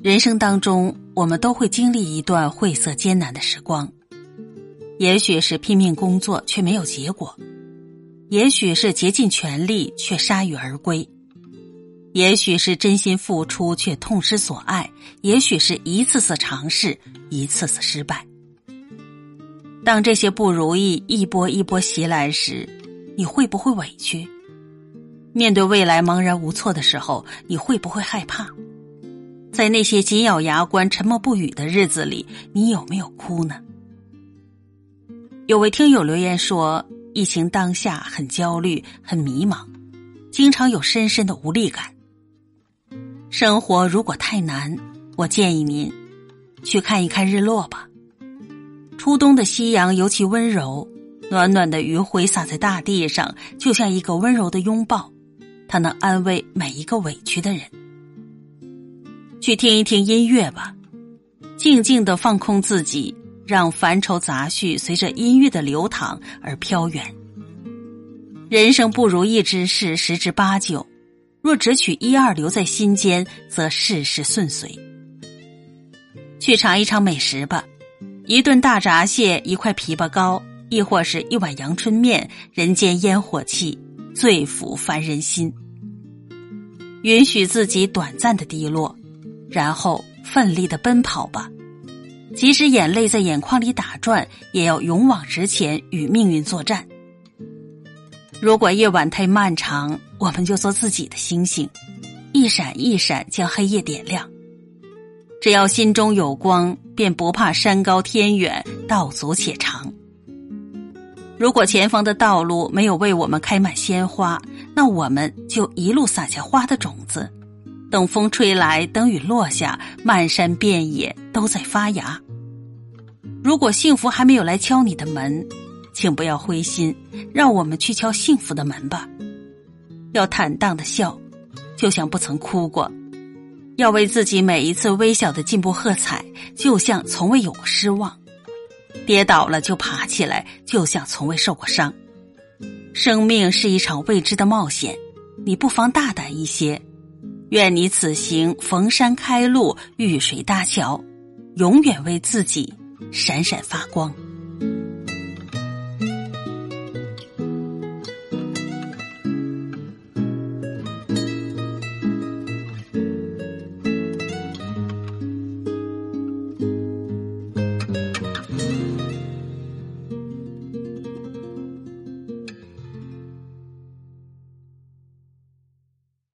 人生当中，我们都会经历一段晦涩艰难的时光，也许是拼命工作却没有结果，也许是竭尽全力却铩羽而归，也许是真心付出却痛失所爱，也许是一次次尝试，一次次失败。当这些不如意一波一波袭来时，你会不会委屈？面对未来茫然无措的时候，你会不会害怕？在那些紧咬牙关、沉默不语的日子里，你有没有哭呢？有位听友留言说，疫情当下很焦虑、很迷茫，经常有深深的无力感。生活如果太难，我建议您去看一看日落吧。初冬的夕阳尤其温柔，暖暖的余晖洒在大地上，就像一个温柔的拥抱，它能安慰每一个委屈的人。去听一听音乐吧，静静的放空自己，让烦愁杂绪随着音乐的流淌而飘远。人生不如意之事十之八九，若只取一二留在心间，则事事顺遂。去尝一尝美食吧，一顿大闸蟹，一块枇杷膏，亦或是一碗阳春面，人间烟火气，最抚凡人心。允许自己短暂的低落。然后奋力的奔跑吧，即使眼泪在眼眶里打转，也要勇往直前，与命运作战。如果夜晚太漫长，我们就做自己的星星，一闪一闪将黑夜点亮。只要心中有光，便不怕山高天远，道阻且长。如果前方的道路没有为我们开满鲜花，那我们就一路撒下花的种子。等风吹来，等雨落下，漫山遍野都在发芽。如果幸福还没有来敲你的门，请不要灰心，让我们去敲幸福的门吧。要坦荡的笑，就像不曾哭过；要为自己每一次微小的进步喝彩，就像从未有过失望。跌倒了就爬起来，就像从未受过伤。生命是一场未知的冒险，你不妨大胆一些。愿你此行逢山开路，遇水搭桥，永远为自己闪闪发光。